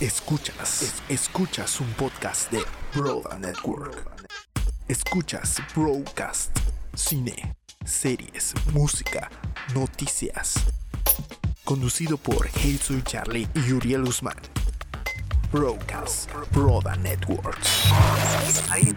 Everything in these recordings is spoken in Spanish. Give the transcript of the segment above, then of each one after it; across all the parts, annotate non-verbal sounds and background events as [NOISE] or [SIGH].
Escuchas, es- escuchas un podcast de Broda Network. Escuchas Broadcast, cine, series, música, noticias. Conducido por Soy Charlie y Uriel Guzmán. Broadcast, Broda Network. 大陸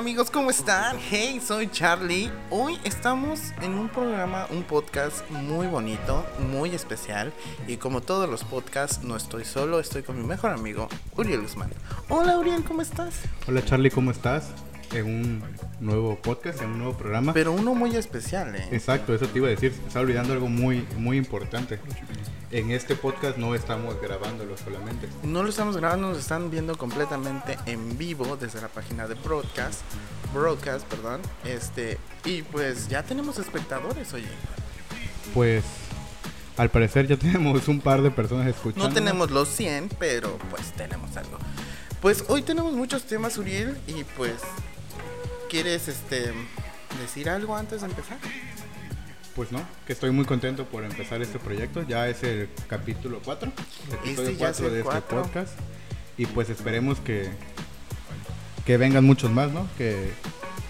amigos, ¿cómo están? Hey, soy Charlie. Hoy estamos en un programa, un podcast muy bonito, muy especial. Y como todos los podcasts, no estoy solo, estoy con mi mejor amigo, Uriel Guzmán. Hola Uriel, ¿cómo estás? Hola Charlie, ¿cómo estás? En un nuevo podcast, en un nuevo programa. Pero uno muy especial, ¿eh? Exacto, eso te iba a decir. Está olvidando algo muy, muy importante. En este podcast no estamos grabándolo solamente. No lo estamos grabando, nos están viendo completamente en vivo desde la página de Broadcast. Broadcast, perdón. Este, y pues ya tenemos espectadores, oye. Pues al parecer ya [LAUGHS] tenemos un par de personas escuchando. No tenemos los 100, pero pues tenemos algo. Pues hoy tenemos muchos temas, Uriel, y pues ¿quieres este decir algo antes de empezar? Pues no, que estoy muy contento por empezar este proyecto. Ya es el capítulo 4. Este ya es el de este cuatro. podcast. Y pues esperemos que, que vengan muchos más, ¿no? Que,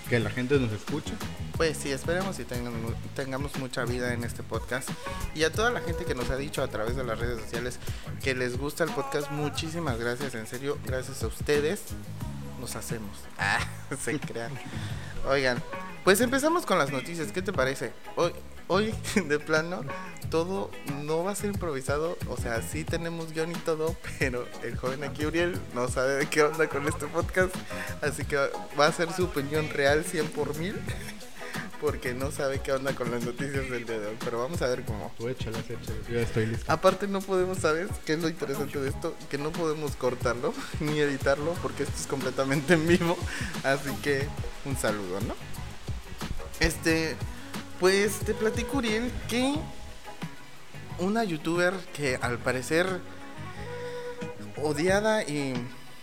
que la gente nos escuche. Pues sí, esperemos y tengan tengamos mucha vida en este podcast. Y a toda la gente que nos ha dicho a través de las redes sociales que les gusta el podcast, muchísimas gracias, en serio, gracias a ustedes nos hacemos. [LAUGHS] Ah, [LAUGHS] se crean. Oigan, pues empezamos con las noticias, ¿qué te parece? Hoy, hoy [LAUGHS] de plano, todo no va a ser improvisado, o sea, sí tenemos guion y todo, pero el joven aquí, Uriel, no sabe de qué onda con este podcast, así que va a ser su opinión real 100 por mil porque no sabe qué onda con las noticias del día de hoy. Pero vamos a ver cómo. Tú échalas, échalas. Yo estoy listo. Aparte no podemos, ¿sabes? ¿Qué es lo interesante de esto? Que no podemos cortarlo [LAUGHS] ni editarlo porque esto es completamente en vivo. Así que un saludo, ¿no? Este, pues te platico, Uriel, que una youtuber que al parecer odiada y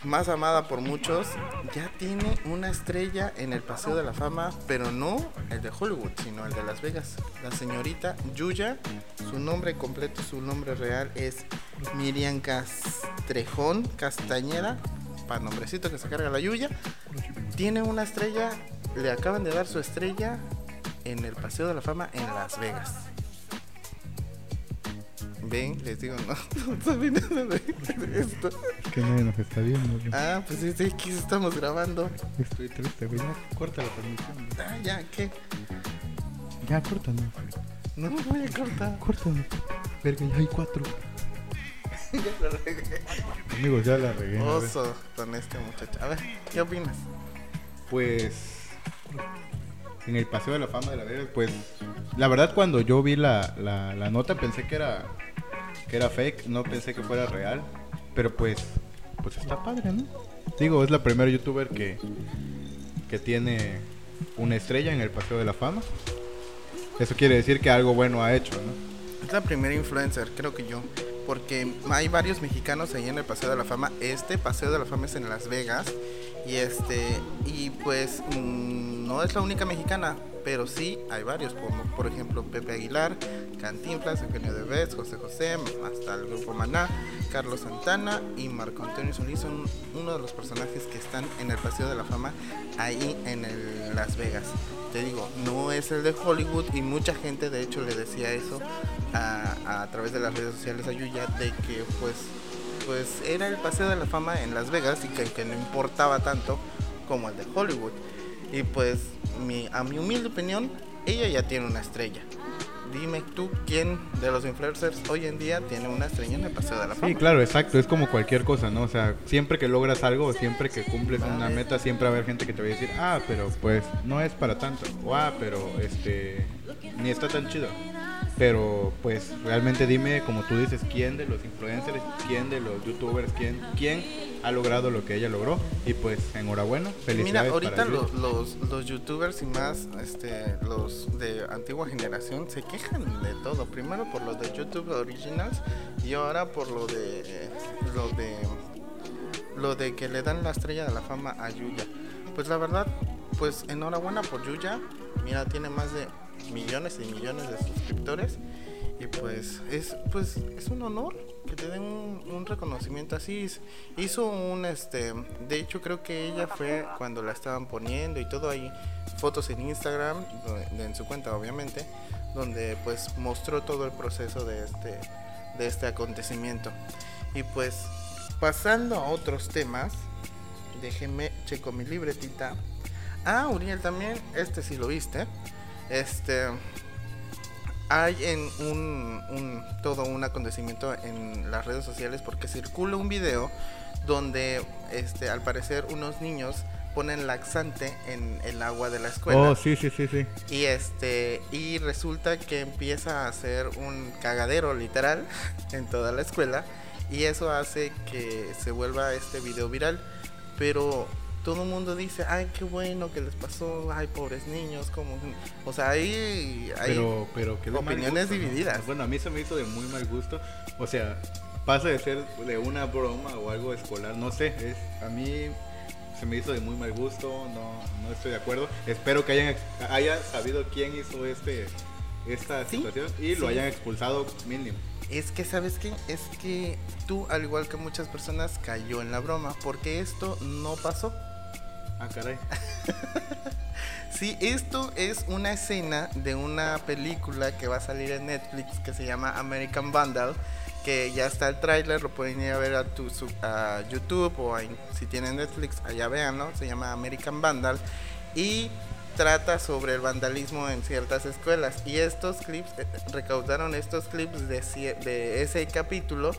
más amada por muchos, ya tiene una estrella en el Paseo de la Fama, pero no el de Hollywood, sino el de Las Vegas. La señorita Yuya, su nombre completo, su nombre real es Miriam Castrejón Castañeda, para nombrecito que se carga la Yuya, tiene una estrella, le acaban de dar su estrella en el Paseo de la Fama en Las Vegas. Ven, les digo, no, [LAUGHS] no saben nada de esto. Es que nadie nos está viendo. güey. Ah, pues sí, aquí estamos grabando. Estoy triste, güey. Ya, corta la transmisión. güey. Ah, ya, ¿qué? Ya, córtalo. No voy a cortar. Córtalo. Verga, ya hay cuatro. ya la regué. Amigos, ya la regué. Oso con este muchacho. A ver, ¿qué opinas? Pues. En el Paseo de la Fama de la Vegas, pues. La verdad, cuando yo vi la, la, la nota, pensé que era. Que era fake. No pensé que fuera real. Pero pues. Pues está padre, ¿no? Digo, es la primera youtuber que. Que tiene una estrella en el Paseo de la Fama. Eso quiere decir que algo bueno ha hecho, ¿no? Es la primera influencer, creo que yo. Porque hay varios mexicanos ahí en el Paseo de la Fama. Este Paseo de la Fama es en Las Vegas. Y este. Y pues. mm, no es la única mexicana. Pero sí hay varios. Como por ejemplo Pepe Aguilar, Cantinflas, Eugenio Derbez, José José, hasta el grupo Maná, Carlos Santana y Marco Antonio Solís son uno de los personajes que están en el Paseo de la Fama ahí en Las Vegas. Te digo, no es el de Hollywood y mucha gente de hecho le decía eso a, a través de las redes sociales a Yuya de que pues pues era el Paseo de la Fama en Las Vegas y que, que no importaba tanto como el de Hollywood. Y pues mi, a mi humilde opinión, ella ya tiene una estrella. Dime tú quién de los influencers hoy en día tiene una estrella en el Paseo de la Fama. Sí, claro, exacto. Es como cualquier cosa, ¿no? O sea, siempre que logras algo, siempre que cumples una meta, siempre va a haber gente que te va a decir, ah, pero pues no es para tanto. O ah, pero este, ni está tan chido. Pero pues realmente dime, como tú dices, quién de los influencers, quién de los youtubers, quién, quién ha logrado lo que ella logró. Y pues enhorabuena, Mira, felicidades. ahorita para lo- Yuya. los, los youtubers y más este, los de antigua generación se quejan de todo. Primero por lo de YouTube Originals y ahora por lo de lo de lo de que le dan la estrella de la fama a Yuya. Pues la verdad, pues enhorabuena por Yuya. Mira, tiene más de millones y millones de suscriptores. Y pues es pues es un honor que te den un, reconocimiento así. Hizo un este, de hecho creo que ella fue cuando la estaban poniendo y todo ahí fotos en Instagram, en su cuenta obviamente, donde pues mostró todo el proceso de este de este acontecimiento. Y pues pasando a otros temas, déjeme checo mi libretita. Ah, Uriel también, este sí lo viste. Este hay en un, un- todo un acontecimiento en las redes sociales porque circula un video donde este al parecer unos niños ponen laxante en el agua de la escuela Oh, sí, sí, sí, sí. y este y resulta que empieza a hacer un cagadero literal [LAUGHS] en toda la escuela y eso hace que se vuelva este video viral pero todo el mundo dice ay qué bueno que les pasó ay pobres niños como o sea ahí hay Pero, pero que opiniones gusto, ¿no? divididas. Bueno, a mí se me hizo de muy mal gusto. O sea, pasa de ser de una broma o algo escolar, no sé. Es, a mí se me hizo de muy mal gusto, no, no estoy de acuerdo. Espero que hayan, hayan sabido quién hizo este esta Sí, situación y lo sí. hayan expulsado mínimo. Es que, ¿sabes qué? Es que tú, al igual que muchas personas, cayó en la broma, porque esto no pasó. Ah, caray. [LAUGHS] Sí, esto es una escena de una película que va a salir en Netflix que se llama American Vandal, que ya está el tráiler, lo pueden ir a ver a, tu, a YouTube o a- si tienen Netflix, allá vean, ¿no? Se llama American Vandal y trata sobre el vandalismo en ciertas escuelas. Y estos clips, eh, recaudaron estos clips de ese capítulo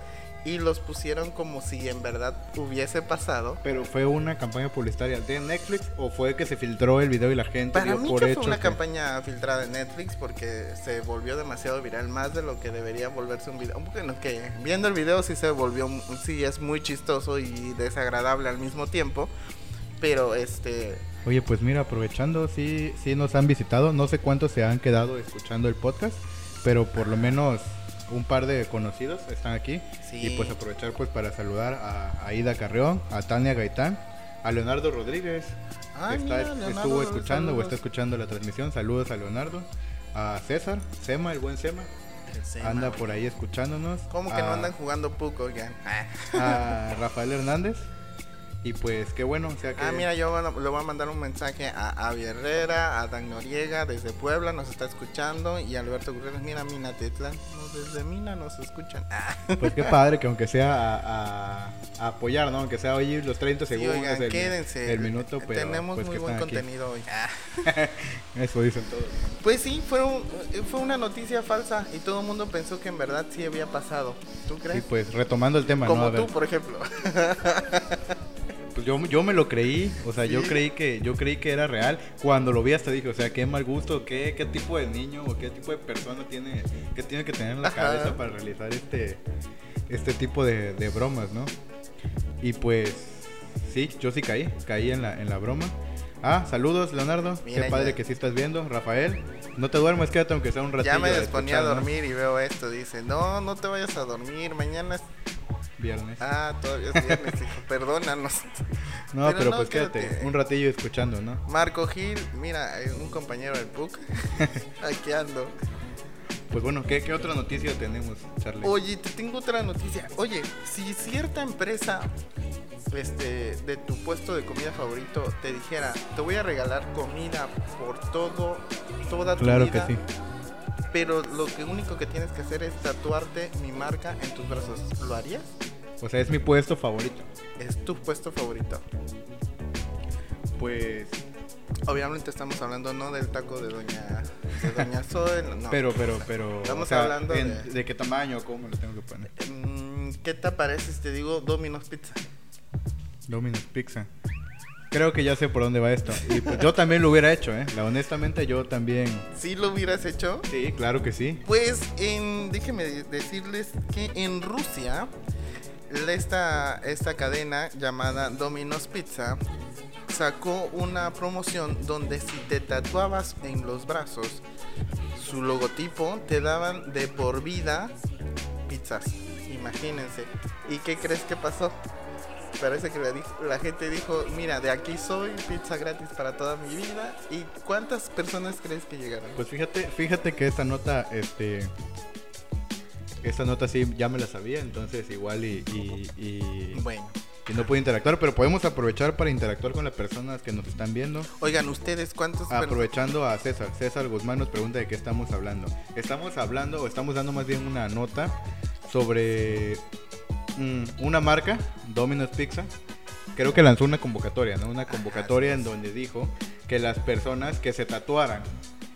y los pusieron como si en verdad hubiese pasado. Pero fue una campaña publicitaria de Netflix o fue que se filtró el video y la gente Para dio mí por que hecho fue una que- campaña filtrada en Netflix porque se volvió demasiado viral, más de lo que debería volverse un video. Bueno, que viendo el video sí se volvió, sí es muy chistoso y desagradable al mismo tiempo, pero este, Oye, pues mira, aprovechando, sí, sí nos han visitado. No sé cuántos se han quedado escuchando el podcast, pero por lo menos un par de conocidos están aquí. Sí. Y pues aprovechar pues para saludar a Aida Carreón, a Tania Gaitán, a Leonardo Rodríguez, Ah, que está- mira, Leonardo, estuvo escuchando o está escuchando la transmisión. Saludos a Leonardo, a César, Sema, el buen Sema, el Sema, anda por ahí escuchándonos. ¿Cómo que no andan jugando Puco? Ah. A Rafael Hernández. Y pues qué bueno, o sea que... Ah, mira, yo le voy a mandar un mensaje a Avi Herrera, a Dan Noriega desde Puebla, nos está escuchando, y Alberto Gutiérrez, mira, Minatitlán, no, desde Mina nos escuchan. Ah. [LAUGHS] Pues qué padre que aunque sea a, a- a apoyar, ¿no? Aunque sea oír los 30 Sí, segundos, oigan, el, quédense. el minuto, pero Tenemos pues muy buen aquí. contenido hoy. [LAUGHS] Ah. Eso dicen todos. Pues sí, fue, un- fue una noticia falsa y todo el mundo pensó que en verdad sí había pasado. ¿Tú Sí, crees? pues retomando el tema, ¿no? Como ver, tú, por ejemplo. [LAUGHS] pues yo, yo me lo creí, o sea, yo creí que yo creí que era real. Cuando lo vi hasta dije, o sea, qué mal gusto, qué, qué tipo de niño o qué tipo de persona tiene que tiene que tener en la Ajá. cabeza para realizar este este tipo de, de bromas, ¿no? Y pues sí, yo sí caí, caí en la en la broma. Ah, saludos Leonardo, Mira, qué padre ya. que sí estás viendo, Rafael. No te duermas, quédate aunque sea un ratito. ya me disponía a dormir y veo esto. Dice, no, no te vayas a dormir. Mañana es... Viernes. Ah, todavía es viernes, hijo. [LAUGHS] Perdónanos. no, pero pero, no, pues quédate quédate. un ratillo escuchando, ¿no? Marco Gil, mira, un compañero del PUC. [LAUGHS] Aquí ando. Pues bueno, ¿qué, qué otra noticia tenemos, Charlie? Oye, te tengo otra noticia. Oye, si cierta empresa este, de tu puesto de comida favorito te dijera, te voy a regalar comida por todo, toda tu claro que vida, sí. Pero lo que único que tienes que hacer es tatuarte mi marca en tus brazos, ¿lo harías? O sea, es mi puesto favorito. Es tu puesto favorito. Pues, Obviamente estamos hablando no del taco de doña, de doña [LAUGHS] Zoe, no. pero, pero, pero. Estamos o sea, hablando en- de- de... qué tamaño, cómo lo tengo que poner. Mm, ¿Qué te parece si te digo Domino's Pizza? Domino's Pizza. Creo que ya sé por dónde va esto. Y pues yo también lo hubiera hecho, ¿eh? La, honestamente, yo también. ¿Sí lo hubieras hecho? Sí, claro que sí. Pues en, déjenme de- decirles que en Rusia esta, esta cadena llamada Domino's Pizza sacó una promoción donde si te tatuabas en los brazos su logotipo te daban de por vida pizzas. Imagínense. ¿Y qué crees que pasó? Parece que la, gente dijo, mira, de aquí soy, pizza gratis para toda mi vida. ¿Y cuántas personas crees que llegaron? Pues fíjate, fíjate que esta nota, este. Esta nota sí ya me la sabía, entonces igual y, y, y- Bueno. y no pude interactuar, pero podemos aprovechar para interactuar con las personas que nos están viendo. Oigan, ¿ustedes cuántos? Aprovechando a César. César Guzmán nos pregunta de qué estamos hablando. Estamos hablando, o estamos dando más bien una nota sobre una marca, Domino's Pizza. Creo que lanzó una convocatoria, ¿no? Una convocatoria en donde dijo que las personas que se tatuaran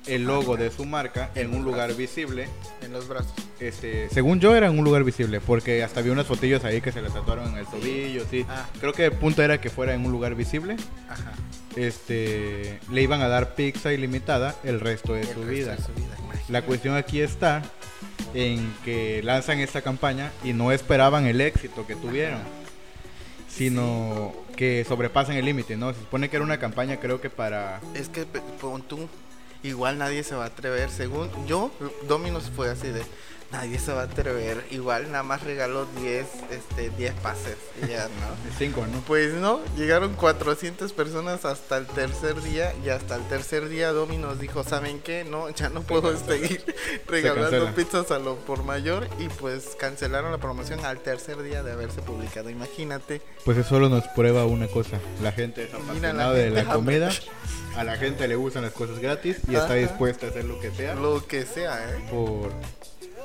el logo de su marca en un lugar visible, En los brazos. este, según yo era en un lugar visible, porque hasta vi unas fotillos ahí que se le tatuaron en el tobillo, sí. Ah. Creo que el punto era que fuera en un lugar visible Ajá. este, le iban a dar pizza ilimitada el resto de El su resto vida. de su vida. La cuestión aquí está en que lanzan esta campaña y no esperaban el éxito que tuvieron, sino que sobrepasan el límite, ¿no? Se supone que era una campaña creo que para... Es que pon tú, igual nadie se va a atrever. Según yo, Dominos fue así de nadie se va a atrever. Igual nada más regaló 10 este 10 pases y ya, ¿no? [LAUGHS] Cinco, ¿no? Pues no, llegaron 400 personas hasta el tercer día y hasta el tercer día Dominos dijo, ¿saben qué? No, ya no puedo seguir [LAUGHS] [LAUGHS] regalando cancela. pizzas a lo por mayor y pues cancelaron la promoción al tercer día de haberse publicado. Imagínate. Pues eso solo nos prueba una cosa. La gente es Mira, la apasionada de la comida. A la gente le gustan las cosas gratis y está dispuesta a hacer lo que sea Lo que sea, ¿eh? por,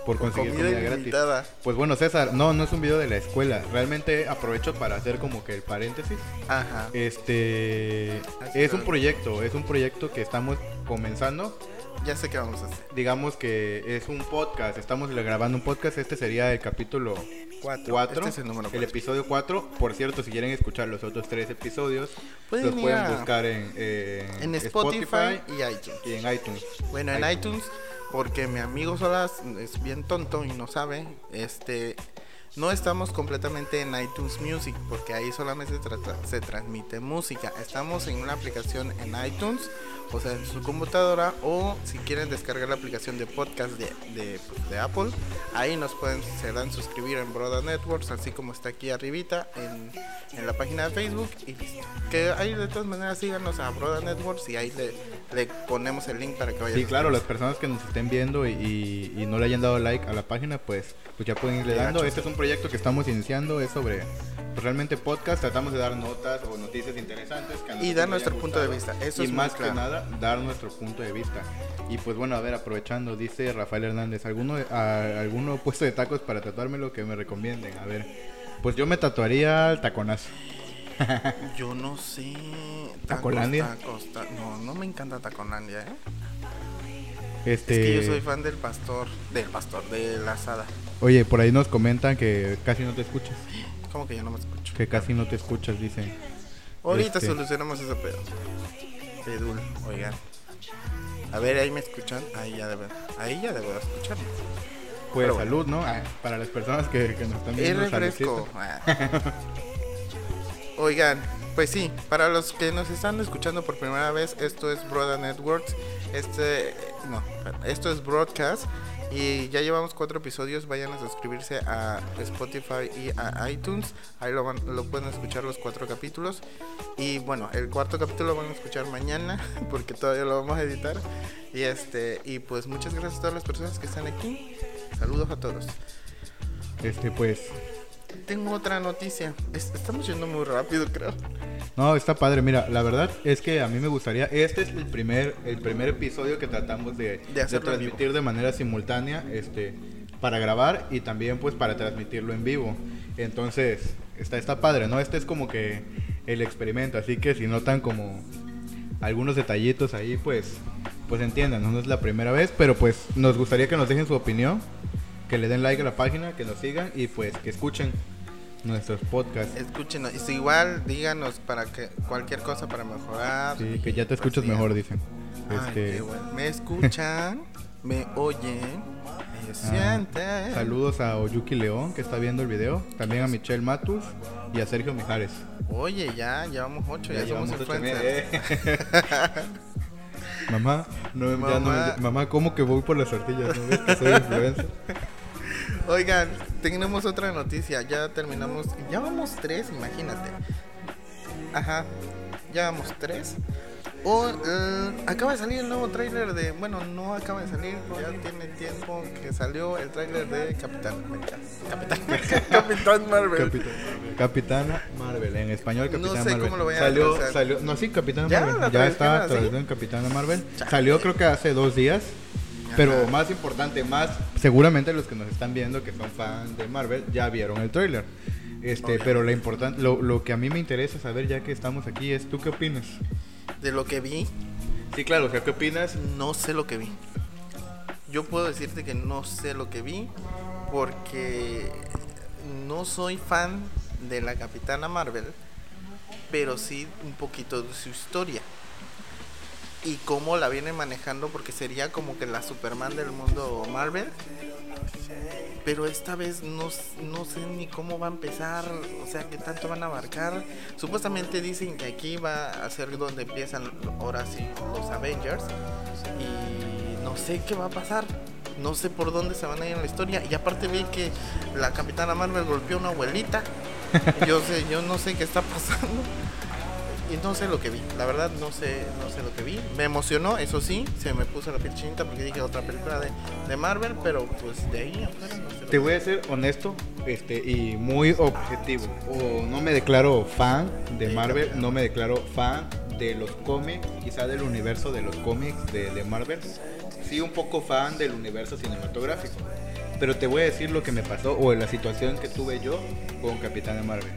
por conseguir Comida comida, gratis. Pues bueno, César, no, no es un video de la escuela. Realmente aprovecho para hacer como que el paréntesis. Ajá. Este Así es un proyecto, es un proyecto que estamos comenzando. Ya sé qué vamos a hacer. Digamos que es un podcast, estamos grabando un podcast. Este sería el capítulo Cuatro. 4, Este es el número cuatro. episodio 4. Por cierto, si quieren escuchar los otros tres episodios, Pueden los pueden a- buscar en, eh, En Spotify, y iTunes. y en iTunes. Bueno, en iTunes, porque mi amigo Solas es bien tonto y no sabe, este, no estamos completamente en iTunes Music, porque ahí solamente se, trata- se transmite música. Estamos en una aplicación en iTunes, o sea, en su computadora, o si quieren descargar la aplicación de podcast de, de, pues, de Apple, ahí nos pueden, se dan suscribir en Broda Networks, así como está aquí arribita en, en la página de Facebook, y listo. Que ahí de todas maneras síganos a Broda Networks y ahí le, le ponemos el link para que vayan Sí, claro, las personas que nos estén viendo y, y- y no le hayan dado like a la página, pues, pues ya pueden irle dando. Este es un proyecto que estamos iniciando, es sobre pues, realmente podcast. Tratamos de dar notas o noticias interesantes. Que Y dar nuestro punto de vista, eso y es más claro. que nada, dar nuestro punto de vista. Y pues bueno, a ver, aprovechando, dice Rafael Hernández, ¿alguno, a- ¿alguno puesto de tacos para tatuármelo que me recomienden? A ver, pues yo me tatuaría el taconazo. Yo no sé. tacos, ¿Tacolandia? tacos, ta- no, no me encanta Tacolandia, ¿eh? Este, Es que yo soy fan del pastor, del pastor, de la asada. Oye, por ahí nos comentan que casi no te escuchas. Como que yo no me escucho. Que casi no te escuchas, dicen. Ahorita este- solucionamos ese pedo. Pedul, oigan. A ver, ahí me escuchan. Ahí ya debe, ahí ya debo de escucharme. Pues Pero bueno. salud, ¿no? Ah, para las personas que, que nos están Es viendo. refresco. saludcita. Ah. Oigan, pues sí, para los que nos están escuchando por primera vez, esto es Broda Networks. Este, no, esto es Broadcast. Y ya llevamos cuatro episodios. Vayan a suscribirse a Spotify y a iTunes. Ahí lo, van- lo pueden escuchar los cuatro capítulos. Y bueno, el cuarto capítulo lo van a escuchar mañana [LAUGHS] porque todavía lo vamos a editar. Y este, y pues muchas gracias a todas las personas que están aquí. Saludos a todos. Este, pues. Tengo otra noticia. Es- estamos yendo muy rápido, creo. No, está padre. Mira, la verdad es que a mí me gustaría. Este es el primer, el primer episodio que tratamos de, De transmitir de manera simultánea. Este. Para grabar y también pues para transmitirlo en vivo. Entonces, está, está padre, ¿no? Este es como que el experimento. Así que si notan como algunos detallitos ahí, pues, pues entiendan, no es la primera vez, pero pues nos gustaría que nos dejen su opinión, que le den like a la página, que nos sigan y pues que escuchen nuestros podcasts. Escúchenos. Y si igual, díganos para que cualquier cosa para mejorar. Sí, que ya te escuchas Pues, mejor, digan. dicen. Ay, Este, qué bueno. Me escuchan, me oyen, me ah, sienten. saludos a Oyuki León, que está viendo el video, también a Michelle Matus y a Sergio Mijares. Oye, ya llevamos ocho, ya, somos influencers. [LAUGHS] mamá, no, ya Mamá. mamá, ¿cómo que voy por las tortillas? ¿No ves que soy influencer? [LAUGHS] Oigan, tenemos otra noticia. Ya terminamos. Ya vamos tres, imagínate. Ajá. Ya vamos tres. O, eh, acaba de salir el nuevo tráiler de... Bueno, no acaba de salir. Ya tiene tiempo que salió el tráiler de Capitán América. Capitán, [LAUGHS] Capitán Marvel. Capitán, Capitana Marvel, en español No Capitana sé Marvel. cómo lo vayan a salió, salió, no, sí, Capitana ¿Ya? Marvel. ¿La Ya está traducido en Capitana Marvel. Chale. Salió creo que hace dos días. Pero [LAUGHS] más importante, más seguramente los que nos están viendo que son fans de Marvel ya vieron el tráiler. Este, Obviamente. pero la importante, lo, lo que a mí me interesa saber ya que estamos aquí es ¿tú qué opinas? De lo que vi, Sí, claro, o sea, ¿qué opinas? no sé lo que vi. Yo puedo decirte que no sé lo que vi porque no soy fan de la Capitana Marvel, pero sí un poquito de su historia. Y cómo la vienen manejando porque sería como que la Superman del mundo Marvel. Pero esta vez no, no sé ni cómo va a empezar, o sea, qué tanto van a abarcar. Supuestamente dicen que aquí va a ser donde empiezan ahora sí los Avengers. Y no sé qué va a pasar. No sé por dónde se van a ir en la historia. Y aparte vi que la Capitana Marvel golpeó a una abuelita. [LAUGHS] Yo sé, yo no sé qué está pasando. Y no sé lo que vi, la verdad no sé, no sé lo que vi. Me emocionó, eso sí, se me puso la piel chinita porque dije otra película de, de Marvel, pero pues de ahí afuera no sé. Te voy a ser honesto este, y muy objetivo. O no me declaro fan de Marvel, Capitán. no me declaro fan de los cómics, quizá del universo de los cómics de, de Marvel. Sí, un poco fan del universo cinematográfico. Pero te voy a decir lo que me pasó o la situación que tuve yo con Capitana Marvel.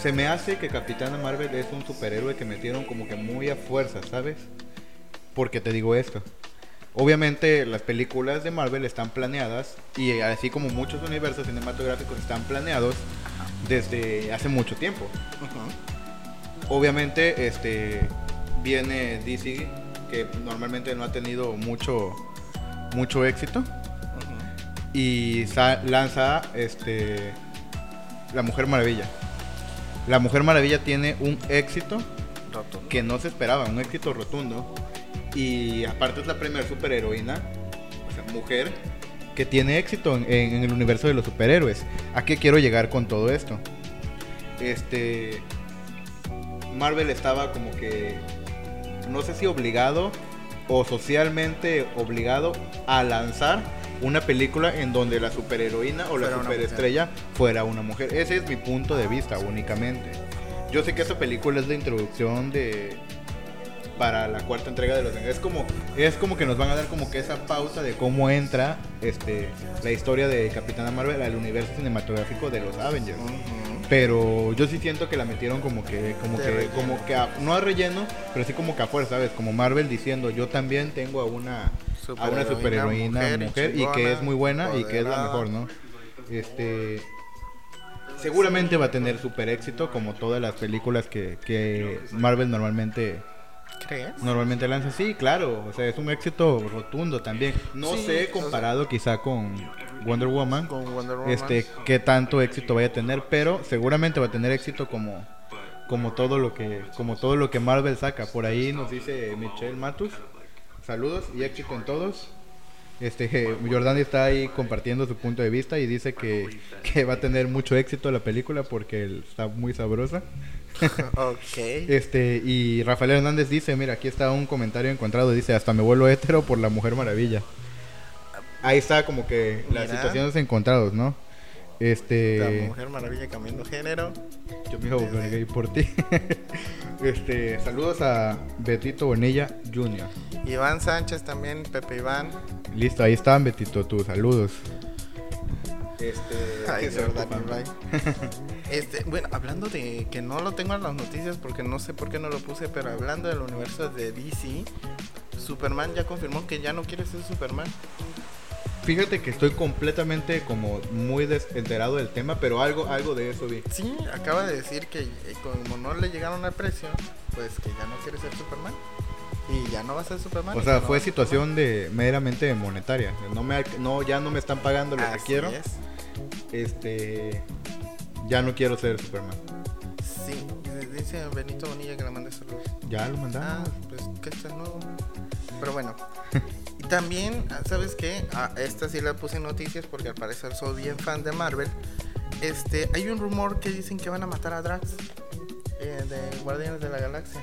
Se me hace que Capitana Marvel es un superhéroe que metieron como que muy a fuerza, ¿sabes? Porque te digo esto. Obviamente las películas de Marvel están planeadas y así como muchos universos cinematográficos están planeados desde hace mucho tiempo. Obviamente este viene DC que normalmente no ha tenido mucho mucho éxito y lanza este La Mujer Maravilla. La Mujer Maravilla tiene un éxito Rotundo. que no se esperaba, un éxito rotundo. Y aparte es la primera superheroína, o sea, mujer, que tiene éxito en, en- en el universo de los superhéroes. ¿A qué quiero llegar con todo esto? Este. Marvel estaba como que. No sé si obligado o socialmente obligado a lanzar una película en donde la superheroína o la Fuera una superestrella fuera una mujer. Ese es mi punto de vista únicamente. Yo sé que esa película es la introducción de para la cuarta entrega de los. Es como es como que nos van a dar como que esa pauta de cómo entra este la historia de Capitana Marvel al universo cinematográfico de los Avengers. Pero yo sí siento que la metieron como que, como De que, relleno. como que, a- no a relleno, pero sí como que a fuerza, ¿sabes? Como Marvel diciendo, yo también tengo a una, a una Superheroína, mujer mujer, y y que es muy buena y que es la mejor, ¿no? Este, seguramente va a tener super éxito como todas las películas que, que Marvel normalmente ¿Crees? normalmente lanza. Sí, claro, o sea, es un éxito rotundo también. No Sí, sé o comparado quizá con Wonder Woman Con Wonder Woman. este qué tanto éxito vaya a tener, pero seguramente va a tener éxito como como todo lo que como todo lo que Marvel saca. Por ahí nos dice Michelle Matus. Saludos y éxito en todos. Este Jordani está ahí compartiendo su punto de vista y dice que, que va a tener mucho éxito la película porque está muy sabrosa. [LAUGHS] ok. Este, y Rafael Hernández dice, mira, aquí está un comentario encontrado, dice, hasta me vuelvo hétero por la Mujer Maravilla. Ahí está como que las Mira. situaciones encontrados, ¿no? La Este, Mujer Maravilla cambiando género. yo me volver gay por ti. [LAUGHS] este, saludos a Betito Bonilla Jr. Iván Sánchez también, Pepe Iván. Listo, ahí están, Betito, tus saludos. Este, Ay, ¿qué de se verdad. Este, bueno, hablando de que no lo tengo en las noticias porque no sé por qué no lo puse, pero hablando del universo de DC, Superman ya confirmó que ya no quiere ser Superman. Fíjate que estoy completamente como muy desenterado del tema, pero algo, algo de eso vi. Sí, acaba de decir que eh, como no le llegaron al precio, pues que ya no quiere ser Superman. Y ya no va a ser Superman. O sea, no fue a situación de meramente monetaria. No me, no, ya no me están pagando lo que quiero. es. Este, ya no quiero ser Superman. Sí, dice Benito Bonilla que le mande saludos. Ya lo Ah, mandamos. pues que este es nuevo. Pero bueno, [LAUGHS] también, ah, ¿sabes qué? Ah, esta sí la puse en noticias porque al parecer soy bien fan de Marvel. Este, hay un rumor que dicen que van a matar a Drax eh, de Guardianes de la Galaxia.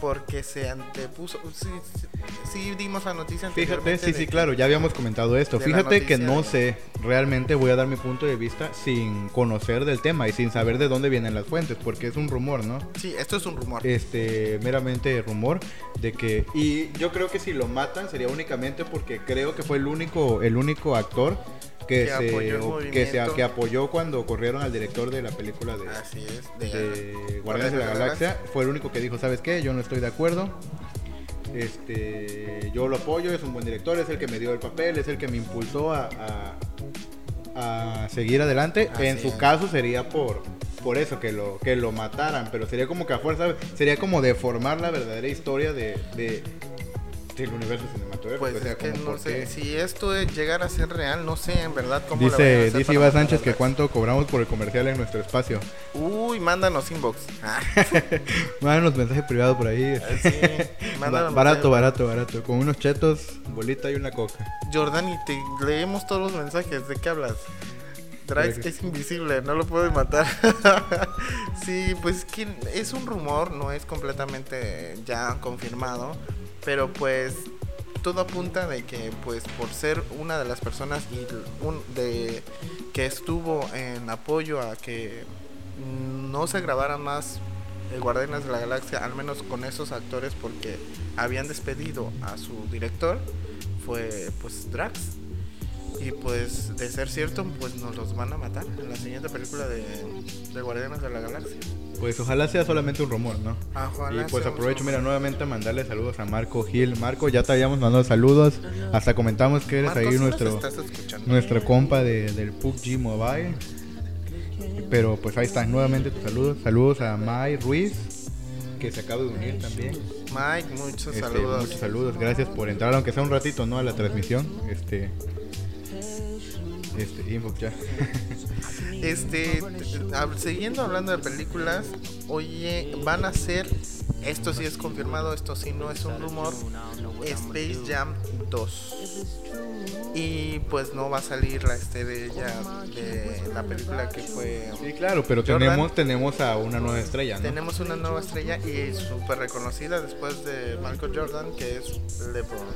Porque se antepuso. Sí, sí, sí dimos la noticia Fíjate, sí, de sí, claro, ya habíamos comentado esto. Fíjate que no de- sé, realmente voy a dar mi punto de vista sin conocer del tema y sin saber de dónde vienen las fuentes, porque es un rumor, ¿no? Sí, esto es un rumor. Este, meramente rumor de que y yo creo que si lo matan sería únicamente porque creo que fue el único el único actor que, Que se apoyó el que se que apoyó cuando corrieron al director de la película de Así es. De, de Guardianes de la Galaxia fue el único que dijo, ¿sabes qué? Yo no estoy de acuerdo. Este, yo lo apoyo, es un buen director, es el que me dio el papel, es el que me impulsó a, a, a seguir adelante. Así en su es. caso sería por por eso que lo que lo mataran, pero sería como que a fuerza sería como deformar la verdadera historia de, de del universo cinematográfico, Pues o sea, es que no sé, si esto de llegar a ser real, no sé en verdad cómo la vayan a Dice, dice Iván Sánchez que cuánto cobramos por el comercial en nuestro espacio. Uy, mándanos inbox. Ah, [LAUGHS] Mándanos mensaje privado por ahí. sí, [LAUGHS] Ba- mándanos barato, mensaje. barato, barato. Con unos chetos, bolita y una coca. Jordan, y te leemos todos los mensajes. ¿De qué hablas? Drax es invisible, no lo pueden matar. [LAUGHS] sí, pues que es un rumor, no es completamente ya confirmado, pero pues todo apunta de que pues por ser una de las personas y de que estuvo en apoyo a que no se grabaran más eh, Guardianes de la Galaxia, al menos con esos actores porque habían despedido a su director, fue pues Drax. Y pues de ser cierto, pues nos los van a matar en la siguiente película de, de Guardianes de la Galaxia. Pues ojalá sea solamente un rumor, ¿no? Ah, ojalá y pues sea aprovecho, mira, nuevamente a mandarle saludos a Marco Gil. Marco, ya te habíamos mandado saludos. Hasta comentamos que eres Marcos, ahí ¿sí nos nuestro, nuestro compa de, del PUBG Mobile. Pero pues ahí están nuevamente tus saludos. Saludos a Mai Ruiz, que se acaba de unir también. Mike, muchos Este, saludos. Muchos saludos, gracias por entrar, aunque sea un ratito, ¿no? A la transmisión. Este. Este, inbox ya. [LAUGHS] Este, siguiendo hablando de películas, oye, van a ser, esto sí es confirmado, esto sí no es un rumor, Space Jam 2. Y pues no va a salir la estrella de la película que fue... Sí, claro, pero Jordan. tenemos, tenemos a una nueva estrella, ¿no? Tenemos una nueva estrella y súper reconocida después de Michael Jordan, que es LeBron.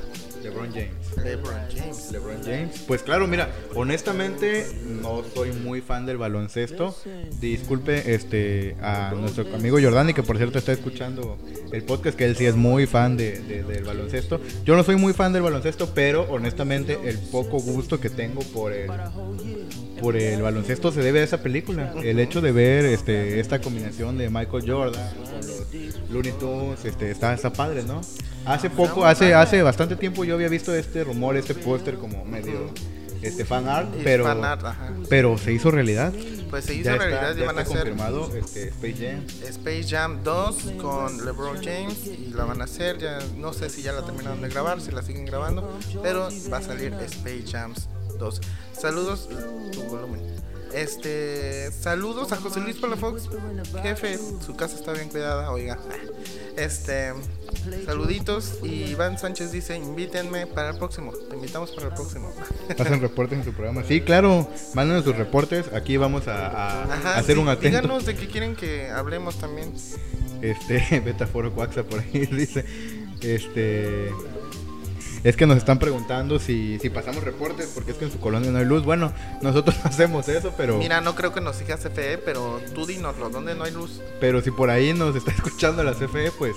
LeBron James. LeBron James. LeBron James. Pues claro, mira, honestamente no soy muy fan del baloncesto. Disculpe este a nuestro amigo Jordani, que por cierto está escuchando el podcast, que él sí es muy fan de, de- del baloncesto. Yo no soy muy fan del baloncesto, pero honestamente el poco gusto que tengo por el por el baloncesto se debe a esa película. El hecho de ver este esta combinación de Michael Jordan con los Looney Tunes, este, está, está padre, ¿no? Hace poco, hace, hace bastante tiempo yo había visto este rumor, este póster como medio este fan art, pero, fan art, pero se hizo realidad. Pues se hizo Ya realidad está, y ya van a confirmado este, Space Jam. Space Jam 2 con LeBron James y la van a hacer. Ya no sé si ya la terminaron de grabar, si la siguen grabando, pero va a salir Space Jam 2. Saludos, tu volumen. Este, saludos a José Luis Palafox, jefe, su casa está bien cuidada, oiga. Este, saluditos y Iván Sánchez dice, invítenme para el próximo, te invitamos para el próximo. Hacen reportes en su programa. Sí, claro, mándenos sus reportes. Aquí vamos a, a Ajá, hacer sí, un atento. díganos de qué quieren que hablemos también. Este, [LAUGHS] Betaforo Coaxa por ahí [LAUGHS] dice. Este. Es que nos están preguntando si, si pasamos reportes porque es que en su colonia no hay luz. Bueno, nosotros [LAUGHS] no hacemos eso, pero, Mira, no creo que nos siga CFE, pero tú dinoslo, ¿dónde no hay luz? pero si por ahí nos está [LAUGHS] escuchando la CFE, pues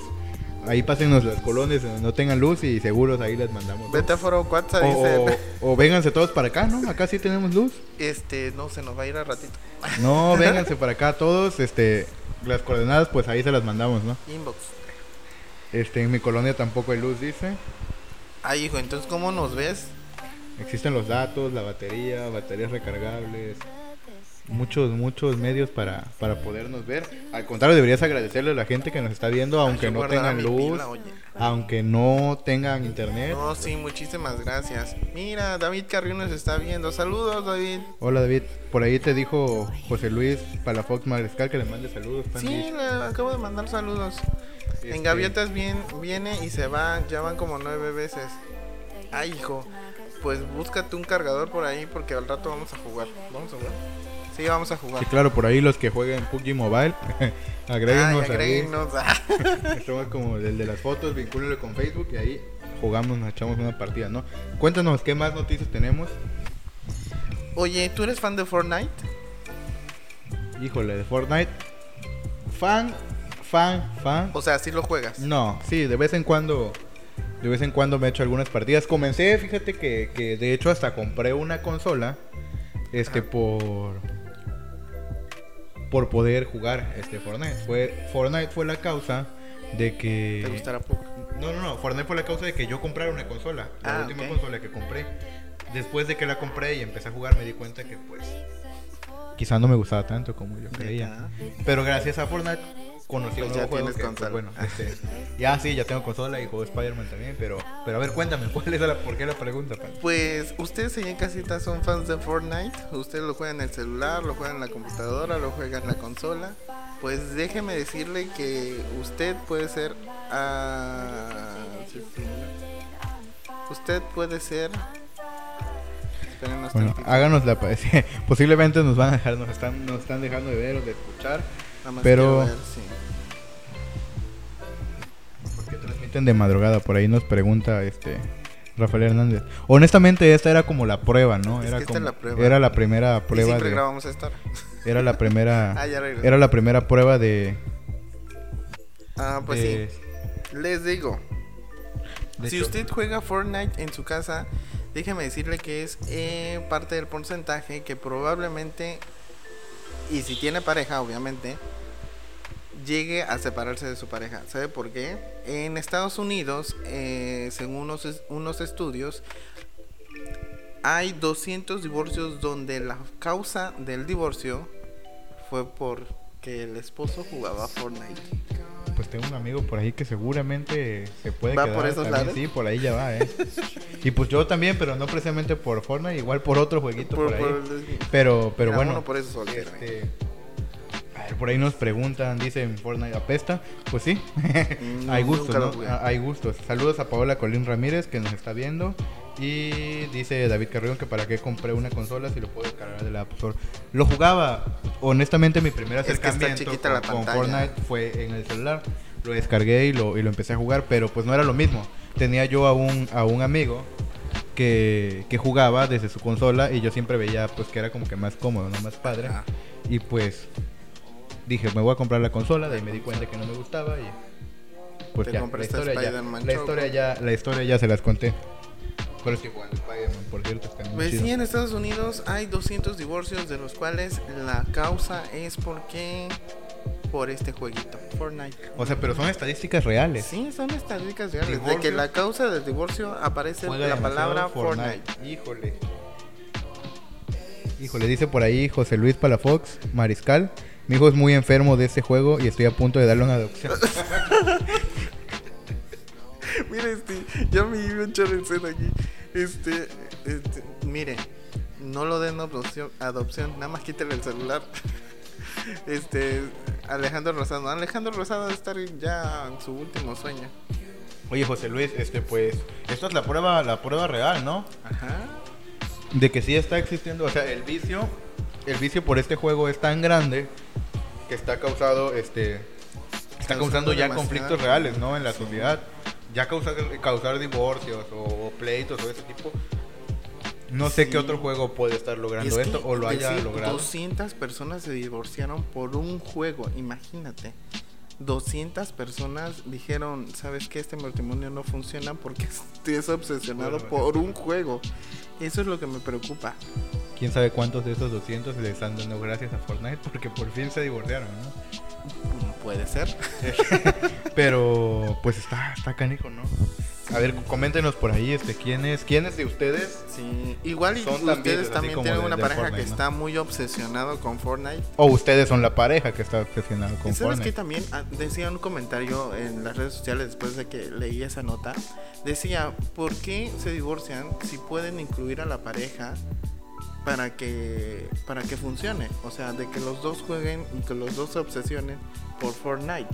ahí pásenos las colonias donde no tengan luz y seguros ahí les mandamos. luz. Vete a Foro WhatsApp, O, dice, o, o vénganse todos para acá, ¿no? Acá sí tenemos luz. este, no, se nos va a ir al ratito. No, [LAUGHS] vénganse para acá todos. Este, las coordenadas, pues ahí se las mandamos, ¿no? Inbox. Este, en mi colonia tampoco hay luz, dice. Ay, hijo, entonces, ¿cómo nos ves? Existen los datos, la batería, baterías recargables, muchos, muchos medios para, para podernos ver. Al contrario, deberías agradecerle a la gente que nos está viendo, aunque no tengan luz, pila, aunque no tengan internet. No, sí, muchísimas gracias. Mira, David Carrillo nos está viendo. Saludos, David. Hola David, por ahí te dijo José Luis Palafox Mariscal que le mande saludos. Sí, le acabo de mandar saludos. Este, En Gaviotas bien, viene y se va, ya van como nueve veces. Ay, hijo, pues búscate un cargador por ahí porque al rato vamos a jugar. ¿Vamos a jugar? Sí, vamos a jugar. Sí, claro, por ahí los que jueguen PUBG Mobile, [LAUGHS] agréguenos Ay, ahí. agréguenos. Ah. [LAUGHS] Somos como el de las fotos, vincúlenlo con Facebook y ahí jugamos, nos echamos una partida, ¿no? Cuéntanos qué más noticias tenemos. Oye, ¿tú eres fan de Fortnite? Híjole, de Fortnite. Fan, fan, fan. O sea, sí lo juegas. No, sí, de vez en cuando. De vez en cuando me he hecho algunas partidas. Comencé, fíjate que, que de hecho hasta compré una consola. Este por. Por poder jugar este Fortnite. Fue, Fortnite fue la causa de que. ¿Te gustará poco? No, no, no. Fortnite fue la causa de que yo comprara una consola. La Ah, última consola que compré. Después de que la compré y empecé a jugar, me di cuenta que pues. Quizá no me gustaba tanto como yo creía. Pero gracias a Fortnite conocí Pues un ya nuevo juego tienes que, consola. pues, bueno, [LAUGHS] este, ya sí, ya tengo consola y juego Spider-Man también, pero, pero a ver, cuéntame, [LAUGHS] ¿cuál es la, ¿por qué la pregunta? pan? Pues ustedes allá en casita son fans de Fortnite. Ustedes lo juegan en el celular, lo juegan en la computadora, lo juegan en la consola. Pues déjeme decirle que usted puede ser. sí. Usted puede ser. Bueno, háganos la pa- [LAUGHS] sí, posiblemente nos van a dejar, nos están, nos están dejando de ver o de escuchar, nada pero- ver, sí. transmiten de madrugada, por ahí nos pregunta este Rafael Hernández. Honestamente esta era como la prueba, ¿no? Es Era que esta es la prueba. era la primera Y prueba siempre de, grabamos esta [LAUGHS] era la [LAUGHS] primera, Ah, ya era la primera prueba de, Ah, pues de- sí. Les digo, si hecho- usted juega Fortnite en su casa, déjeme decirle que es eh, parte del porcentaje que probablemente, y si tiene pareja, obviamente, llegue a separarse de su pareja. ¿Sabe por qué? En Estados Unidos, eh, según unos, unos estudios, hay 200 divorcios donde la causa del divorcio fue porque el esposo jugaba Fortnite. Pues tengo un amigo por ahí que seguramente se puede ¿Va quedar por esos también, lados? Sí, por ahí ya va, ¿eh? y pues yo también, pero no precisamente por Fortnite, igual por otro jueguito por, Por- ahí. por- pero pero Mira, bueno, por eso soltero, este, a ver, por ahí nos preguntan, dicen Fortnite apesta. Pues sí, Mm, hay gustos, ¿no? Ah, Hay gustos. Saludos a Paola Colín Ramírez que nos está viendo. Y dice David Carrión que para qué compré una consola si lo puedo descargar de la App Store. Lo jugaba, honestamente mi primer Es que acercamiento con, con. Fortnite fue en el celular. Lo descargué y lo, y lo empecé a jugar, pero pues no era lo mismo. Tenía yo a un, a un amigo que, que jugaba desde su consola y yo siempre veía pues que era como que más cómodo, no más padre. Ajá. Y pues dije, me voy a comprar la consola, de ahí me di cuenta que no me gustaba y pues Te ya, la historia, ya, la historia ya, la historia ya se las conté. Pero estoy jugando Spider-Man, por cierto, Pues sí, en Estados Unidos hay 200 divorcios, de los cuales la causa es porque por este jueguito, Fortnite. O sea, pero son estadísticas reales. Sí, son estadísticas reales. De que la causa del divorcio aparece la palabra Fortnite. Híjole. Híjole, dice por ahí José Luis Palafox, Mariscal. Mi hijo es muy enfermo de este juego y estoy a punto de darle una adopción. [LAUGHS] Mire, este, ya me iba a echar el seno aquí. Este, este, mire, no lo den adopción, adopción, nada más quítale el celular. [LAUGHS] Este, Alejandro Rosado, Alejandro Rosado debe estar ya en su último sueño. Oye, José Luis, este pues, esto es la prueba, la prueba real, ¿no? Ajá. De que sí está existiendo, o sea, el vicio, el vicio por este juego es tan grande que está causado, este, está Causando causando ya conflictos reales, ¿no? En la sociedad, ya causar, causar divorcios o, pleitos o ese tipo. No sé Sí. qué otro juego puede estar logrando es esto o lo haya decir logrado. 200 personas se divorciaron por un juego, imagínate. 200 personas dijeron, ¿sabes qué? Este matrimonio no funciona porque [LAUGHS] estés obsesionado Bueno, por un juego. Eso es lo que me preocupa. Quién sabe cuántos de esos 200 le están dando gracias a Fortnite [LAUGHS] porque por fin se divorciaron, ¿no? Puede ser. [LAUGHS] Pero pues está, está canijo, ¿no? A ver, coméntenos por ahí, este, ¿quién es, quién es de ustedes? Sí, igual y Son ustedes también, tienen una pareja Fortnite, que ¿no? está muy obsesionado con Fortnite. O ustedes son la pareja que está obsesionada con ¿Y sabes que Fortnite. también Ah, decía un comentario en las redes sociales después de que leí esa nota? Decía, ¿por qué se divorcian si pueden incluir a la pareja para que para que funcione? O sea, de que los dos jueguen y que los dos se obsesionen por Fortnite.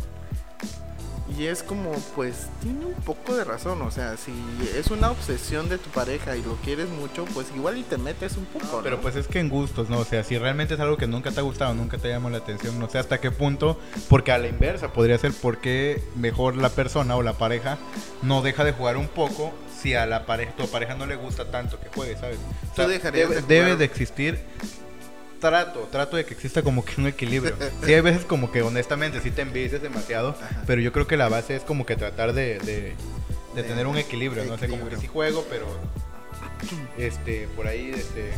Y es como, pues, tiene un poco de razón. O sea, si es una obsesión de tu pareja y lo quieres mucho, pues igual y te metes un poco. Pero pues es que en gustos, ¿no? O sea, si realmente es algo que nunca te ha gustado, nunca te llamó la atención, no sé hasta qué punto, porque a la inversa podría ser porque mejor la persona o la pareja no deja de jugar un poco si a la pareja, tu pareja no le gusta tanto que juegue, ¿sabes? O ¿Tú dejarías debe, de jugar? debe de existir trato, trato de que exista como que un equilibrio. Sí, hay veces como que honestamente sí te envicias demasiado, Ajá. pero yo creo que la base es como que tratar de, de, tener un equilibrio, no sé, como que sí juego, pero este, por ahí, este,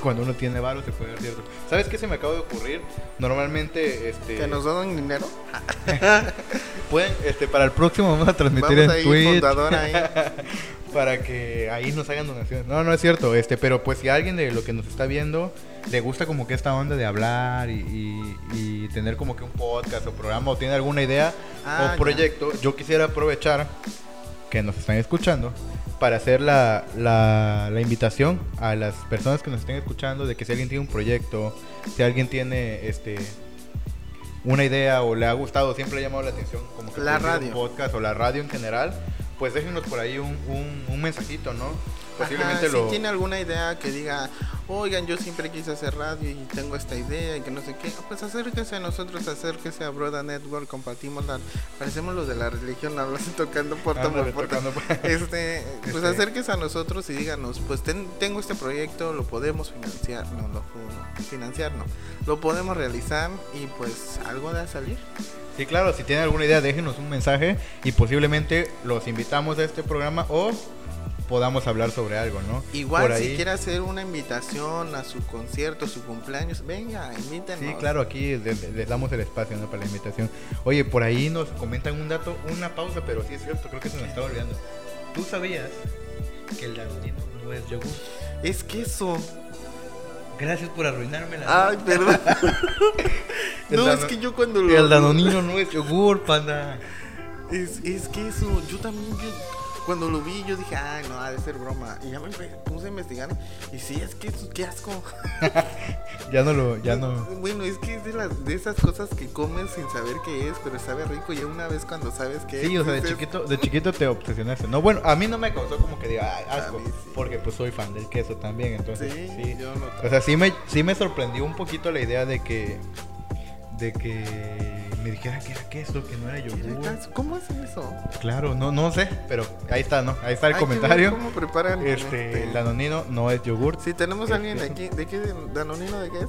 cuando uno tiene varo se puede ver cierto. ¿Sabes qué se me acaba de ocurrir? Normalmente, este, Que nos donan dinero. [LAUGHS] pueden, este, para el próximo vamos a transmitir Vamos en Twitch ahí. [LAUGHS] para que ahí nos hagan donaciones. No, no es cierto, este, pero pues si alguien de lo que nos está viendo le gusta como que esta onda de hablar y, y- y tener como que un podcast o programa o tiene alguna idea Ah, o ya. proyecto, yo quisiera aprovechar que nos están escuchando para hacer la, la, la invitación a las personas que nos estén escuchando de que si alguien tiene un proyecto, si alguien tiene este una idea o le ha gustado, siempre le ha llamado la atención como que La ser un radio. podcast o la radio en general, pues déjenos por ahí un, un, un mensajito, ¿no? Posiblemente Ajá, lo... Si tiene alguna idea que diga, oigan, yo siempre quise hacer radio y tengo esta idea y que no sé qué, pues acérquese a nosotros, acérquese a Broda Network, compartimos la, parecemos los de la religión, hablas [LAUGHS] tocando puerta por puerta. tocando- [LAUGHS] Este, pues Este. acérquese a nosotros y díganos, pues ten- tengo este proyecto, lo podemos financiar, no, lo no, financiar no, lo podemos realizar y pues algo de salir. Sí, claro, si tienen alguna idea, déjenos un mensaje y posiblemente los invitamos a este programa o podamos hablar sobre algo, ¿no? Igual si quiere hacer una invitación a su concierto, su cumpleaños, venga, invítenos. Sí, claro, aquí le- le- les damos el espacio ¿no? para la invitación. Oye, por ahí nos comentan un dato, una pausa, pero sí es cierto, creo que se nos estaba olvidando. ¿Tú sabías que el danonino no es yogur? Es queso. Gracias por arruinarme la Ay, perdón. [LAUGHS] No, es que yo cuando lo. El danonino no es yogur, panda. Es, es que eso, yo también, yo, cuando lo vi, yo dije, ay, no, ha de ser broma. Y ya me puse a investigar. Y sí, es que qué asco. [LAUGHS] Ya no lo, ya no. [LAUGHS] Bueno, es que es de, las, de esas cosas que comes sin saber qué es, pero sabe rico. Y una vez cuando sabes qué es. Sí, o sea, de chiquito, de [LAUGHS] chiquito te obsesionaste. No, bueno, a mí no me causó como que diga, ay, asco, sí. porque pues soy fan del queso también, entonces Sí, sí. yo no. O sea, sí me, sí me sorprendió un poquito la idea de que, de que me dijera que era queso, que no era ¿Qué yogur. ¿Cómo hacen eso? Claro, no, no sé, pero ahí está, ¿no? Ahí está el Hay que ver comentario. ¿Cómo preparan Este, el danonino no es yogur. Si tenemos a alguien de Este. aquí, ¿de qué Danonino de qué es?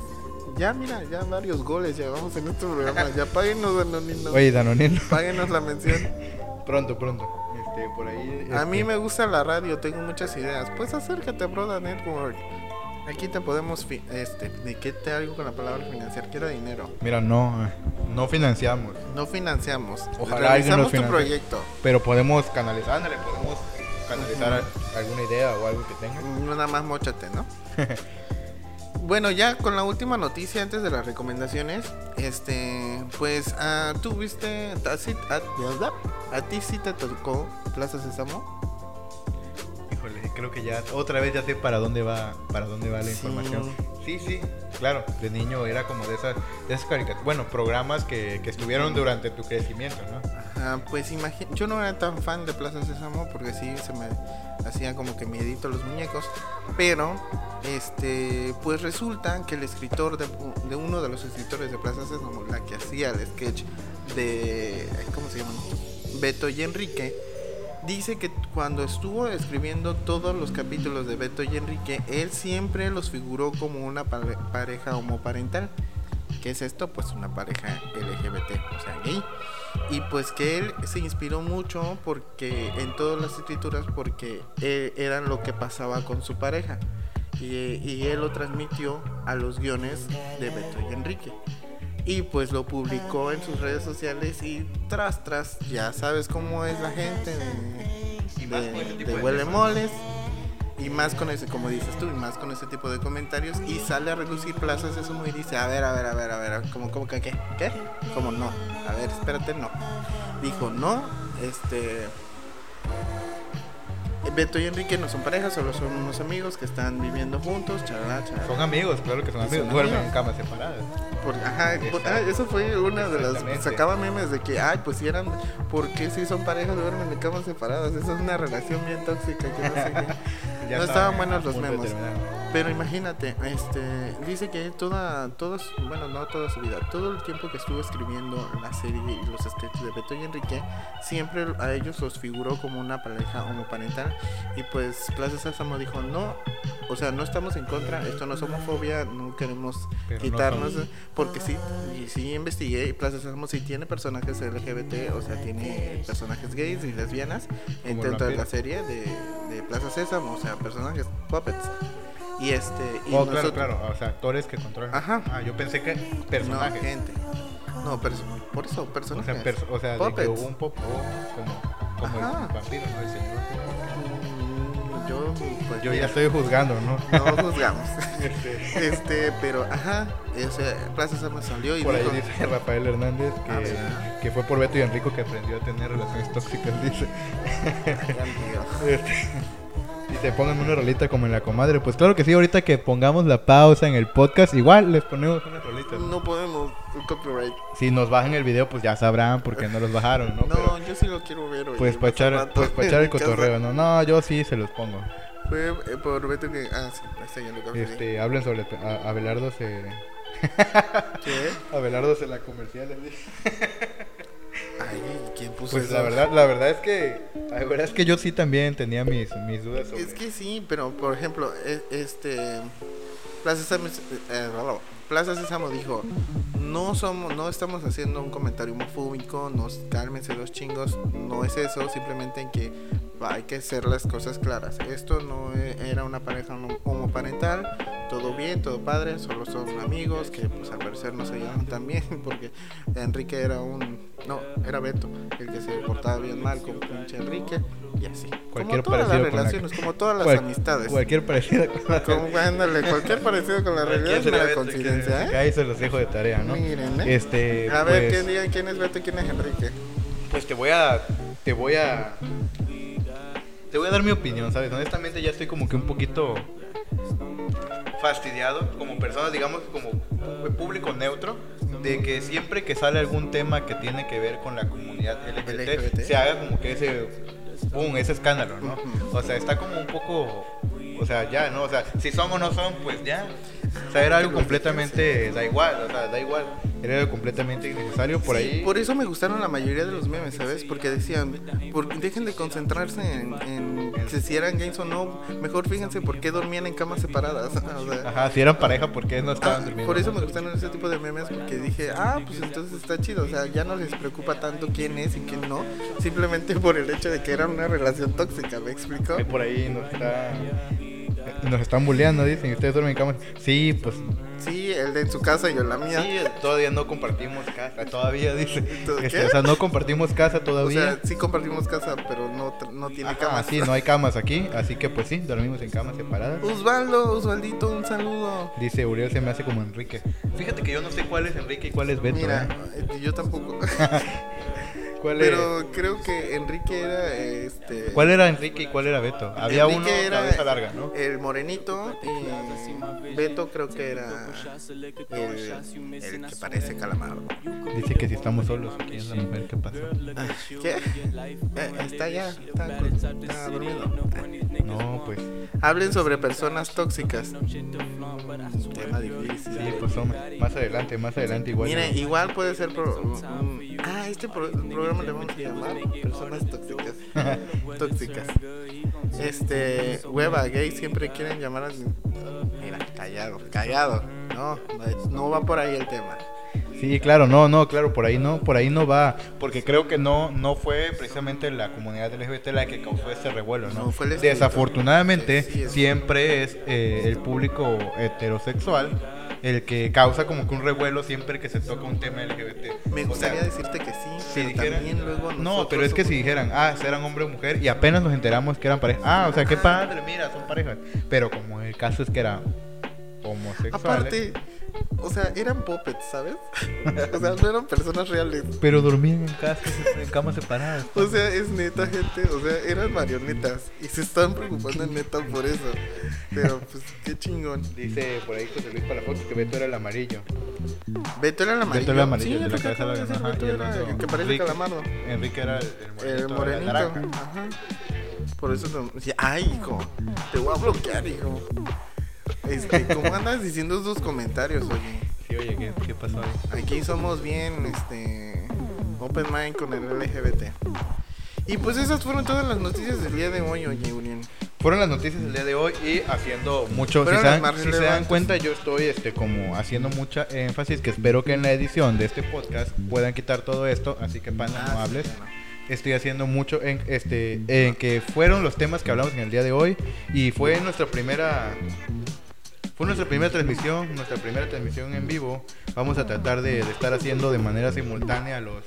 Ya, mira, ya varios goles llevamos en este programa. Ya páguenos, Danonino. Oye, danonino, Páguenos la mención. pronto, pronto. Este, por ahí. A mí este, me gusta la radio, tengo muchas ideas. Pues acércate a Broda Network. Aquí te podemos, este, ¿de qué te algo con la palabra financiar? Quiero dinero. Mira, no, no financiamos. No financiamos. Ojalá alguien nos tu financie. proyecto. Pero podemos canalizar, ándale, podemos canalizar alguna idea o algo que tengas. Nada más mochate, ¿no? [LAUGHS] bueno, ya con la última noticia antes de las recomendaciones, este, pues, ah, tú viste, a, a- a ti sí te tocó Plaza Sésamo. Híjole, creo que ya otra vez ya sé para dónde va, para dónde va la Sí. información. Sí, sí, claro, de niño era como de esas, de esas caricaturas, bueno, programas que, que estuvieron durante tu crecimiento, ¿no? Pues imagino, yo no era tan fan de Plaza Sésamo porque sí se me hacían como que miedito los muñecos, pero este, pues resulta que el escritor de, de uno de los escritores de Plaza Sésamo, la que hacía el sketch de, ¿cómo se llama? Beto y Enrique, dice que cuando estuvo escribiendo todos los capítulos de Beto y Enrique, él siempre los figuró como una pare- pareja homoparental. ¿Qué es esto? Pues una pareja LGBT, o sea, gay. Y pues que él se inspiró mucho porque en todas las escrituras porque eh, eran lo que pasaba con su pareja. Y él lo transmitió a los guiones de Beto y Enrique. Y pues lo publicó en sus redes sociales y tras tras, ya sabes cómo es la gente de, de- huele moles. Y más con ese, como dices tú, y más con ese tipo de comentarios. Y sale a relucir plazas eso y dice, a ver, a ver, a ver, a ver, ¿cómo, cómo que qué? ¿Qué? ¿Cómo no? A ver, espérate, no. Dijo, no, este... Beto y Enrique no son pareja, solo son unos amigos que están viviendo juntos, charala, charala. Son amigos, claro que son amigos. Duermen en camas separadas. Por- ajá, por- ah, eso fue una de las sacaba memes de que ay pues si eran ¿por qué si son parejas duermen en camas separadas? Esa es una relación bien tóxica que no sé [LAUGHS] qué. No estaban buenos los memes. Pero imagínate, este dice que toda todos, bueno, no toda su vida, todo el tiempo que estuvo escribiendo la serie y los sketches de Beto y Enrique, siempre a ellos los figuró como una pareja homoparental. Y pues Plaza Sésamo dijo, "No, o sea, no estamos en contra, esto no es homofobia, no queremos Pero quitarnos porque sí, y sí investigué, y Plaza Sésamo sí tiene personajes LGBT, o sea, tiene personajes gays y lesbianas dentro de la serie de, de Plaza Sésamo, o sea, personajes puppets. Y este y Oh, claro, nosotros- claro. O sea, actores que controlan. Ajá. Ah, yo pensé que no, personajes. gente. No, perso- por eso, o personajes. sea, perso- o sea de un popo como, como Ajá. el vampiro, ¿no? El señor. Mm, yo pues Yo ya estoy juzgando, ¿no? no juzgamos. [LAUGHS] este, pero ajá, o sea, Plaza Sésamo salió y Por ahí dijo, dice Rafael Hernández que, Ah, que fue por Beto y Enrico que aprendió a tener relaciones tóxicas, dice. "Ay, [LAUGHS] amigo". Este, Dice, pongan una rolita como en la comadre. Pues claro que sí, ahorita que pongamos la pausa en el podcast, igual les ponemos una rolita. No podemos copyright. Si nos bajan el video, pues ya sabrán por qué no los bajaron, ¿no? [LAUGHS] No, Pero, yo sí lo quiero ver. oye, pues para echar, pues, pa' echar el [LAUGHS] cotorreo, ¿no? No, yo sí se los pongo. Fue eh, por Beto que. Ah, sí, está ya lo. Este, hablen sobre a- Abelardo se... ¿Qué? [LAUGHS] Abelardo se la comercial. Ay, ¿quién puso Pues eso? la verdad, la verdad es que, la verdad es que yo sí también tenía mis, mis dudas sobre... Es que sí, pero por ejemplo, e- este. Plaza Sésamo, eh, Rolo, Plaza Sésamo dijo: No somos, no estamos haciendo un comentario homofóbico, nos cálmense los chingos, no es eso, simplemente en que hay que hacer las cosas claras. Esto no e- era una pareja homo- homoparental, todo bien, todo padre, solo son amigos que pues al parecer no se llevan tan bien [LAUGHS] porque Enrique era un, no, era Beto, el que se portaba bien mal con pinche Enrique y así. Cualquier como todas las parecido con la- relaciones, como todas las Cual- amistades. Cualquier parecido con la... Como, ándale, cualquier parecido con la realidad es una coincidencia, ¿eh? Ahí se los dejo de tarea, ¿no? Miren, ¿eh? Este, A ver, pues, ¿quién, diga quién es Beto y quién es Enrique? pues te voy a, te voy a, te voy a dar mi opinión, ¿sabes? Honestamente ya estoy como que un poquito fastidiado como persona, digamos como público neutro, de que siempre que sale algún tema que tiene que ver con la comunidad LGBT, LGBT. se haga como que ese, boom, ese escándalo, ¿no? O sea, está como un poco, o sea, ya, ¿no? O sea, si son o no son, pues ya. O sea, era algo completamente, da igual, o sea, da igual. Era algo completamente innecesario por Sí, ahí. Por eso me gustaron la mayoría de los memes, ¿sabes? Porque decían, por, dejen de concentrarse en, en que si eran gays o no, mejor fíjense por qué dormían en camas separadas. [LAUGHS] O sea, Ajá, si eran pareja, ¿por qué no estaban Ah, durmiendo? por eso me gustaron ese tipo de memes porque dije, ah, pues entonces está chido, o sea, ya no les preocupa tanto quién es y quién no, simplemente por el hecho de que era una relación tóxica, ¿me explico? Ahí por ahí nos está... [LAUGHS] Nos están bulleando, dicen. ¿Ustedes duermen en camas? Sí, pues... Sí, el de en su casa y yo en la mía. Sí, todavía no compartimos casa. Todavía, dice. ¿Tú Este, o sea, no compartimos casa o todavía. sea, sí compartimos casa, pero no, no tiene Ajá, camas. sí, no hay camas aquí. Así que pues sí, dormimos en camas separadas. Osvaldo, Osvaldito, un saludo. Dice Uriel se me hace como Enrique. Fíjate que yo no sé cuál es Enrique y cuál es Beto. Mira, ¿eh? eh, yo tampoco. [LAUGHS] ¿Cuál, es- pero creo que Enrique era este. ¿Cuál era Enrique y cuál era Beto? Había Enrique uno era cabeza larga, ¿no? El morenito y Beto creo que era el, el que parece calamardo. Dice que si estamos solos, aquí es la mujer que pasó. Ah, ¿Qué? Eh, está ya, está, está dormido. No, pues Hablen sobre personas tóxicas. Mm, Tema difícil. sí, pues hombre, más adelante, más adelante igual. Mire, igual puede ser. pro- un- ah, este pro- programa le vamos a llamar Personas tóxicas. [LAUGHS] tóxicas. Este, hueva, gay siempre quieren llamar a. Mira, callado, callado. No, no, va por ahí el tema. Sí, claro, no, no, claro, por ahí no, por ahí no va, porque creo que no, no fue precisamente la comunidad LGBT la que causó ese revuelo, ¿no? No, fue el. Desafortunadamente Sí, sí, es- siempre es eh, el público heterosexual el que causa como que un revuelo siempre que se toca un tema LGBT. Me O gustaría sea, decirte que sí, si pero dijeran- también luego no, pero es que si dijeran, ah, eran hombre o mujer, y apenas nos enteramos que eran pareja, ah, o sea, qué padre, mira, son parejas. Pero como el caso es que era homosexual. Aparte, o sea, eran puppets, ¿sabes? [LAUGHS] o sea, no eran personas reales. Pero dormían en casa, en camas separadas. O sea, es neta, gente. O sea, eran marionetas. Y se están preocupando neta por eso. Pero, pues, qué chingón. Dice por ahí José Luis Palafox que Beto era el amarillo. Beto era el amarillo. Beto era el amarillo, Sí, de la cabeza de Beto el era el que parece Enrique. calamardo. Enrique era el, el El morenito, morenito. Ajá. Por eso Ay, hijo. Te voy a bloquear, hijo. Este, ¿cómo andas diciendo esos comentarios, oye? Sí, oye, ¿qué, qué pasó ahí? Aquí somos bien, este. Open mind con el LGBT. Y pues esas fueron todas las noticias del día de hoy, oye, Uriel. Fueron las noticias del día de hoy y haciendo mucho, si se, dan, si se dan cuenta yo estoy este como haciendo mucha énfasis que espero que en la edición de este podcast puedan quitar todo esto, así que panda no Ah, sí, hables. Estoy haciendo mucho en este en que fueron los temas que hablamos en el día de hoy. Y fue nuestra primera fue nuestra primera transmisión, nuestra primera transmisión en vivo. Vamos a tratar de, de estar haciendo de manera simultánea los,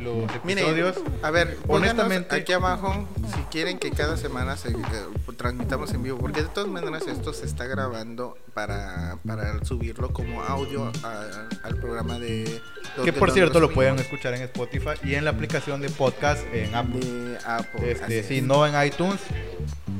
los Miren, episodios. a ver, honestamente aquí abajo si quieren que cada semana se eh, transmitamos en vivo, porque de todas maneras esto se está grabando para, para subirlo como audio a- al programa de Que por cierto lo subimos pueden escuchar en Spotify y en la aplicación de podcast en Apple. de Apple. Este, si es. no en iTunes,